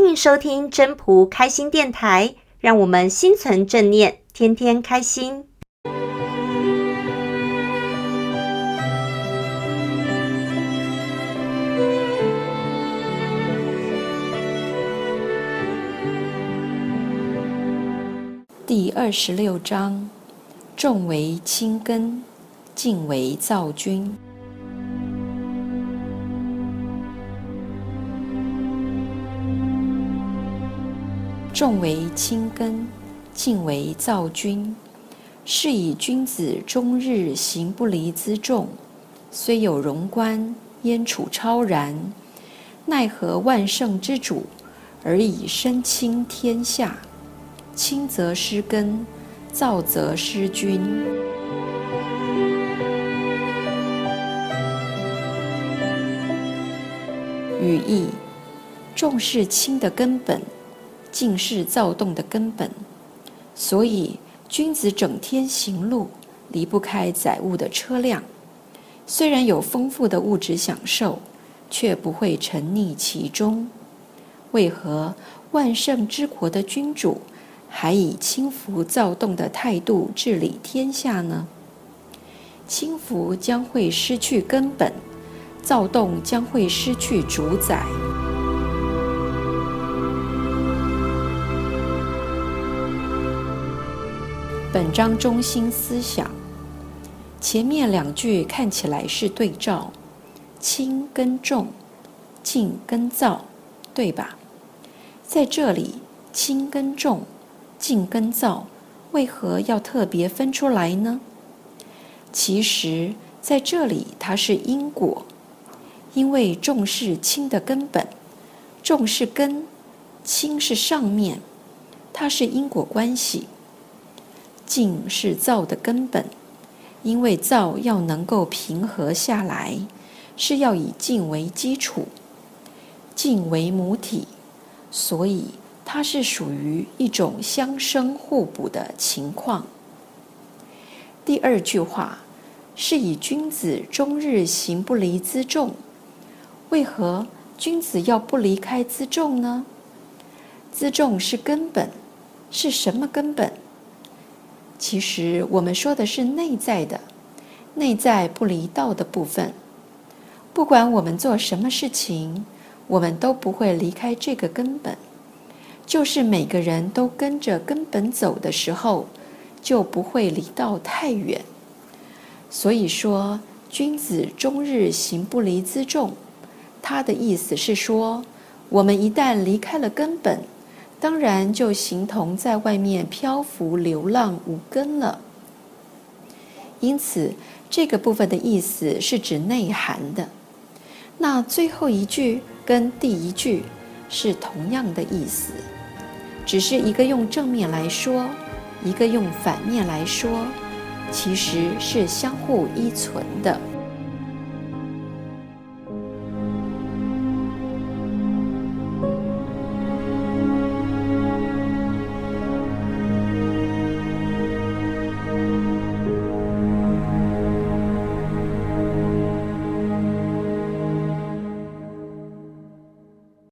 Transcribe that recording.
欢迎收听真仆开心电台，让我们心存正念，天天开心。第二十六章：重为轻根，静为躁君。重为轻根，静为躁君，是以君子终日行不离辎重，虽有荣观，焉处超然？奈何万乘之主，而以身轻天下？轻则失根，躁则失君。语义：重是轻的根本。尽是躁动的根本，所以君子整天行路，离不开载物的车辆。虽然有丰富的物质享受，却不会沉溺其中。为何万圣之国的君主，还以轻浮躁动的态度治理天下呢？轻浮将会失去根本，躁动将会失去主宰。本章中心思想，前面两句看起来是对照，轻跟重，静跟躁，对吧？在这里，轻跟重，静跟躁，为何要特别分出来呢？其实，在这里它是因果，因为重是轻的根本，重是根，轻是上面，它是因果关系。静是躁的根本，因为躁要能够平和下来，是要以静为基础，静为母体，所以它是属于一种相生互补的情况。第二句话是以君子终日行不离辎重，为何君子要不离开辎重呢？辎重是根本，是什么根本？其实我们说的是内在的，内在不离道的部分。不管我们做什么事情，我们都不会离开这个根本。就是每个人都跟着根本走的时候，就不会离道太远。所以说，君子终日行不离辎重，他的意思是说，我们一旦离开了根本。当然就形同在外面漂浮流浪无根了。因此，这个部分的意思是指内涵的。那最后一句跟第一句是同样的意思，只是一个用正面来说，一个用反面来说，其实是相互依存的。